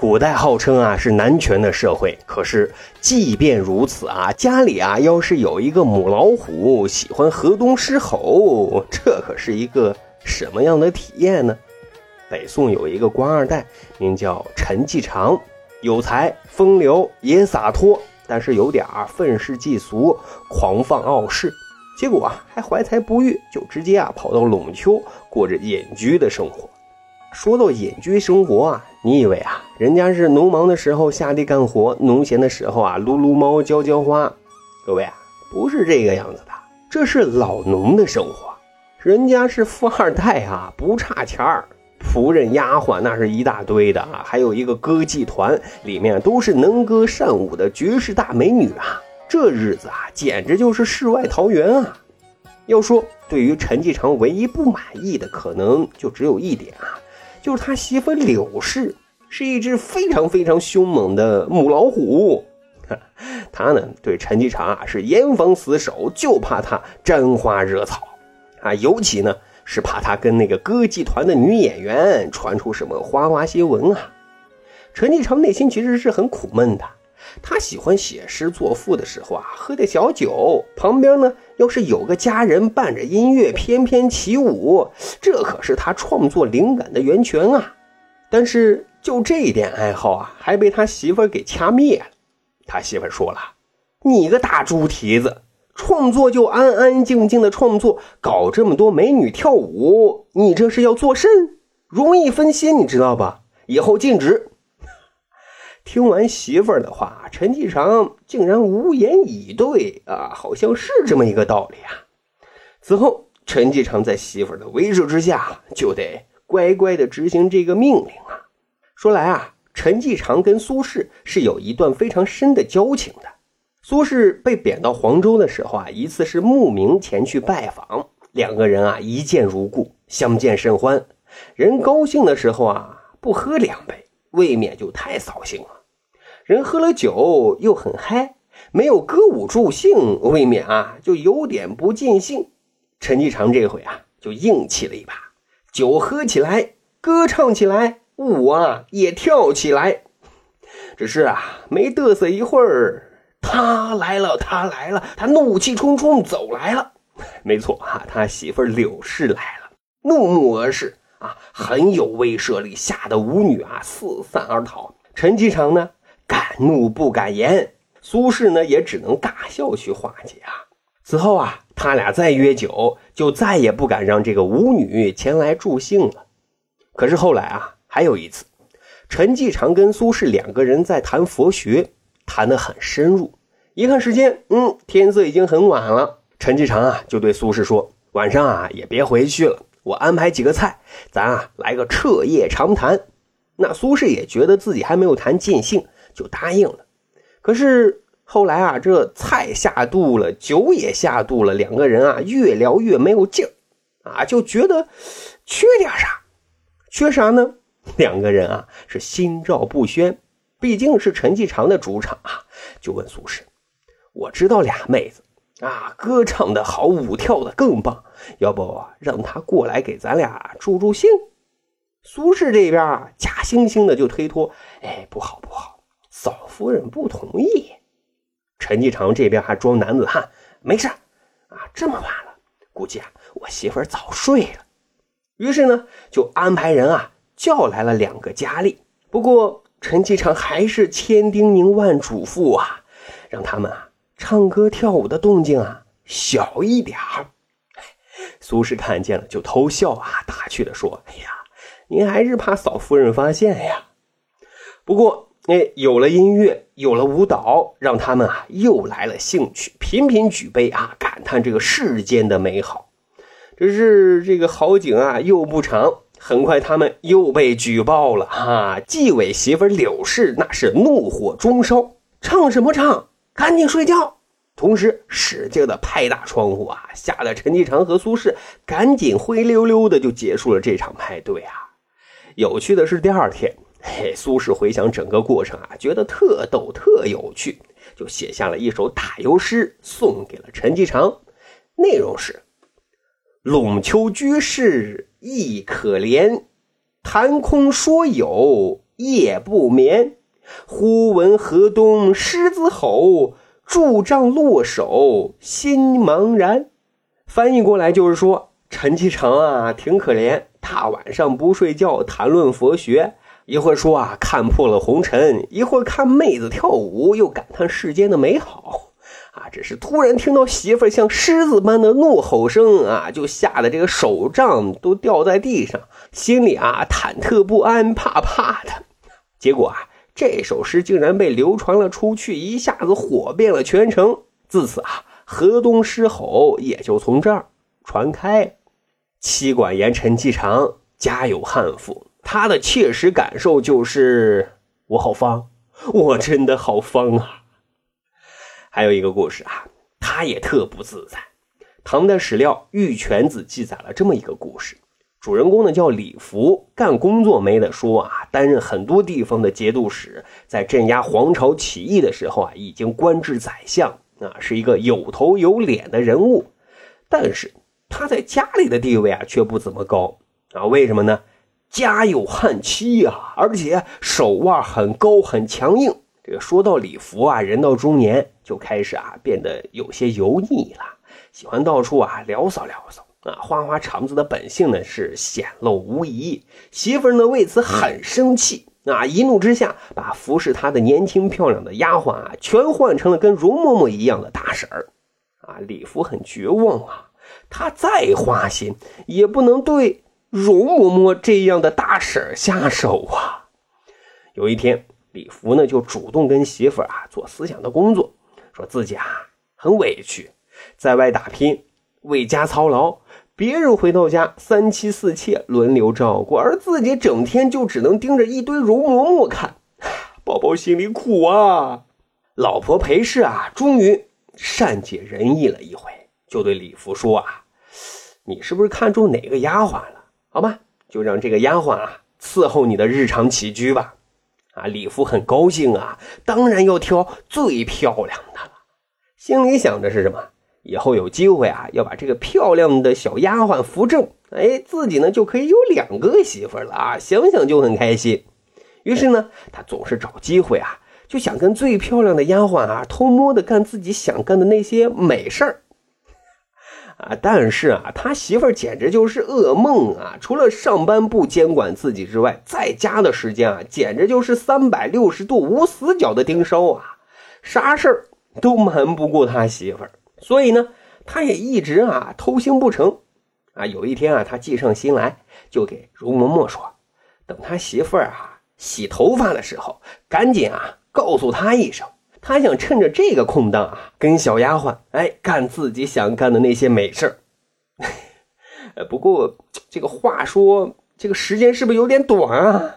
古代号称啊是男权的社会，可是即便如此啊，家里啊要是有一个母老虎，喜欢河东狮吼，这可是一个什么样的体验呢？北宋有一个官二代，名叫陈继常，有才风流也洒脱，但是有点愤世嫉俗、狂放傲世。结果啊，还怀才不遇，就直接啊跑到陇丘过着隐居的生活。说到隐居生活啊，你以为啊，人家是农忙的时候下地干活，农闲的时候啊撸撸猫、浇浇花？各位啊，不是这个样子的，这是老农的生活。人家是富二代啊，不差钱儿，仆人丫鬟那是一大堆的啊，还有一个歌妓团，里面都是能歌善舞的绝世大美女啊。这日子啊，简直就是世外桃源啊！要说对于陈继常唯一不满意的，可能就只有一点啊，就是他媳妇柳氏是一只非常非常凶猛的母老虎。他呢，对陈继常啊是严防死守，就怕他沾花惹草啊，尤其呢是怕他跟那个歌剧团的女演员传出什么花花新闻啊。陈继常内心其实是很苦闷的。他喜欢写诗作赋的时候啊，喝点小酒，旁边呢要是有个家人伴着音乐翩翩起舞，这可是他创作灵感的源泉啊。但是就这一点爱好啊，还被他媳妇给掐灭了。他媳妇说了：“你个大猪蹄子，创作就安安静静的创作，搞这么多美女跳舞，你这是要做甚？容易分心，你知道吧？以后禁止。”听完媳妇儿的话，陈继常竟然无言以对啊，好像是这么一个道理啊。此后，陈继常在媳妇儿的威慑之下，就得乖乖的执行这个命令啊。说来啊，陈继常跟苏轼是有一段非常深的交情的。苏轼被贬到黄州的时候啊，一次是慕名前去拜访，两个人啊一见如故，相见甚欢。人高兴的时候啊，不喝两杯，未免就太扫兴了。人喝了酒又很嗨，没有歌舞助兴，未免啊就有点不尽兴。陈继常这回啊就硬气了一把，酒喝起来，歌唱起来，舞啊也跳起来。只是啊没嘚瑟一会儿，他来了，他来了，他怒气冲冲走来了。没错啊，他媳妇柳氏来了，怒目而视啊，很有威慑力，吓得舞女啊四散而逃。陈继常呢？敢怒不敢言，苏轼呢也只能大笑去化解啊。此后啊，他俩再约酒，就再也不敢让这个舞女前来助兴了。可是后来啊，还有一次，陈继常跟苏轼两个人在谈佛学，谈得很深入。一看时间，嗯，天色已经很晚了。陈继常啊，就对苏轼说：“晚上啊，也别回去了，我安排几个菜，咱啊来个彻夜长谈。”那苏轼也觉得自己还没有谈尽兴。就答应了，可是后来啊，这菜下肚了，酒也下肚了，两个人啊越聊越没有劲儿，啊就觉得缺点啥，缺啥呢？两个人啊是心照不宣，毕竟是陈继常的主场啊，就问苏轼：“我知道俩妹子啊，歌唱的好，舞跳的更棒，要不让他过来给咱俩助助兴？”苏轼这边啊，假惺惺的就推脱：“哎，不好不好。”嫂夫人不同意，陈继常这边还装男子汉，没事啊，这么晚了，估计啊我媳妇早睡了。于是呢，就安排人啊叫来了两个佳丽。不过陈继常还是千叮咛万嘱咐啊，让他们啊唱歌跳舞的动静啊小一点儿。苏轼看见了就偷笑啊，打趣的说：“哎呀，您还是怕嫂夫人发现呀？”不过。哎，有了音乐，有了舞蹈，让他们啊又来了兴趣，频频举杯啊，感叹这个世间的美好。只是这个好景啊又不长，很快他们又被举报了哈。纪委媳妇柳氏那是怒火中烧，唱什么唱？赶紧睡觉！同时使劲的拍打窗户啊，吓得陈继常和苏轼赶紧灰溜溜的就结束了这场派对啊。有趣的是，第二天，嘿，苏轼回想整个过程啊，觉得特逗特有趣，就写下了一首打油诗送给了陈继常，内容是：陇丘居士亦可怜，谈空说有夜不眠，忽闻河东狮子吼。助杖落手心茫然，翻译过来就是说，陈其诚啊挺可怜，大晚上不睡觉谈论佛学，一会儿说啊看破了红尘，一会儿看妹子跳舞，又感叹世间的美好，啊，只是突然听到媳妇像狮子般的怒吼声啊，就吓得这个手杖都掉在地上，心里啊忐忑不安，怕怕的，结果啊。这首诗竟然被流传了出去，一下子火遍了全城。自此啊，河东狮吼也就从这儿传开。妻管严陈继常家有悍妇，他的切实感受就是我好方，我真的好方啊。还有一个故事啊，他也特不自在。唐代史料《玉泉子》记载了这么一个故事。主人公呢叫李福，干工作没得说啊，担任很多地方的节度使，在镇压黄巢起义的时候啊，已经官至宰相啊，是一个有头有脸的人物。但是他在家里的地位啊，却不怎么高啊。为什么呢？家有悍妻啊，而且手腕很高很强硬。这个说到李福啊，人到中年就开始啊，变得有些油腻了，喜欢到处啊聊骚聊骚。啊，花花肠子的本性呢是显露无疑，媳妇呢为此很生气。啊，一怒之下把服侍他的年轻漂亮的丫鬟啊全换成了跟容嬷嬷一样的大婶儿，啊，李福很绝望啊，他再花心也不能对容嬷嬷这样的大婶下手啊。有一天，李福呢就主动跟媳妇啊做思想的工作，说自己啊很委屈，在外打拼，为家操劳。别人回到家，三妻四妾轮流照顾，而自己整天就只能盯着一堆容嬷嬷看，宝宝心里苦啊。老婆裴氏啊，终于善解人意了一回，就对李福说啊：“你是不是看中哪个丫鬟了？好吧，就让这个丫鬟啊伺候你的日常起居吧。”啊，李福很高兴啊，当然要挑最漂亮的了，心里想着是什么？以后有机会啊，要把这个漂亮的小丫鬟扶正，哎，自己呢就可以有两个媳妇了啊！想想就很开心。于是呢，他总是找机会啊，就想跟最漂亮的丫鬟啊偷摸的干自己想干的那些美事儿啊。但是啊，他媳妇儿简直就是噩梦啊！除了上班不监管自己之外，在家的时间啊，简直就是三百六十度无死角的盯梢啊，啥事儿都瞒不过他媳妇儿。所以呢，他也一直啊偷腥不成，啊，有一天啊，他计上心来，就给容嬷嬷说，等他媳妇儿啊洗头发的时候，赶紧啊告诉他一声，他想趁着这个空档啊，跟小丫鬟哎干自己想干的那些美事儿。不过这个话说，这个时间是不是有点短啊？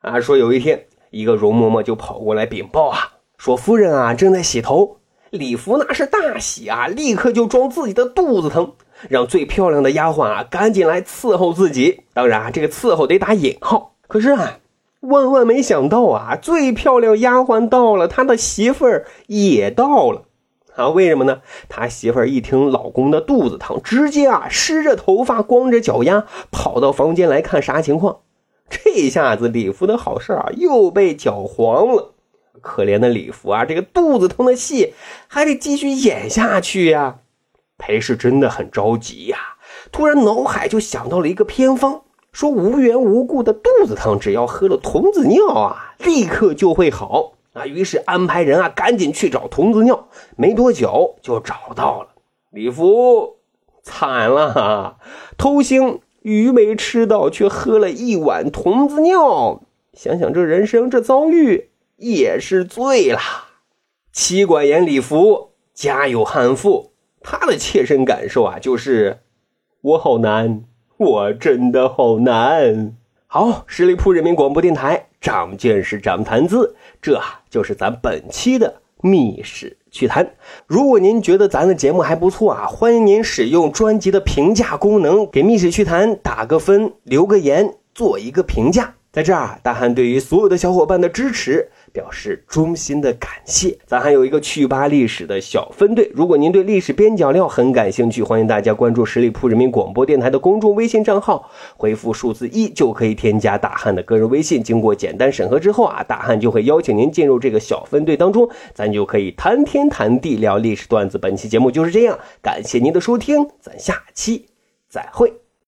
啊，说有一天，一个容嬷嬷就跑过来禀报啊，说夫人啊正在洗头。李福那是大喜啊，立刻就装自己的肚子疼，让最漂亮的丫鬟啊赶紧来伺候自己。当然啊，这个伺候得打引号。可是啊，万万没想到啊，最漂亮丫鬟到了，他的媳妇儿也到了啊。为什么呢？他媳妇儿一听老公的肚子疼，直接啊湿着头发，光着脚丫跑到房间来看啥情况。这下子李福的好事啊又被搅黄了。可怜的李福啊，这个肚子疼的戏还得继续演下去呀。裴氏真的很着急呀，突然脑海就想到了一个偏方，说无缘无故的肚子疼，只要喝了童子尿啊，立刻就会好啊。于是安排人啊，赶紧去找童子尿，没多久就找到了。李福惨了，偷腥鱼没吃到，却喝了一碗童子尿。想想这人生，这遭遇。也是醉了。妻管严李福家有悍妇，他的切身感受啊，就是我好难，我真的好难。好，十里铺人民广播电台长见识，长谈资，这就是咱本期的密室趣谈。如果您觉得咱的节目还不错啊，欢迎您使用专辑的评价功能，给《密室趣谈》打个分，留个言，做一个评价。在这儿，大汉对于所有的小伙伴的支持表示衷心的感谢。咱还有一个趣吧历史的小分队，如果您对历史边角料很感兴趣，欢迎大家关注十里铺人民广播电台的公众微信账号，回复数字一就可以添加大汉的个人微信。经过简单审核之后啊，大汉就会邀请您进入这个小分队当中，咱就可以谈天谈地聊历史段子。本期节目就是这样，感谢您的收听，咱下期再会。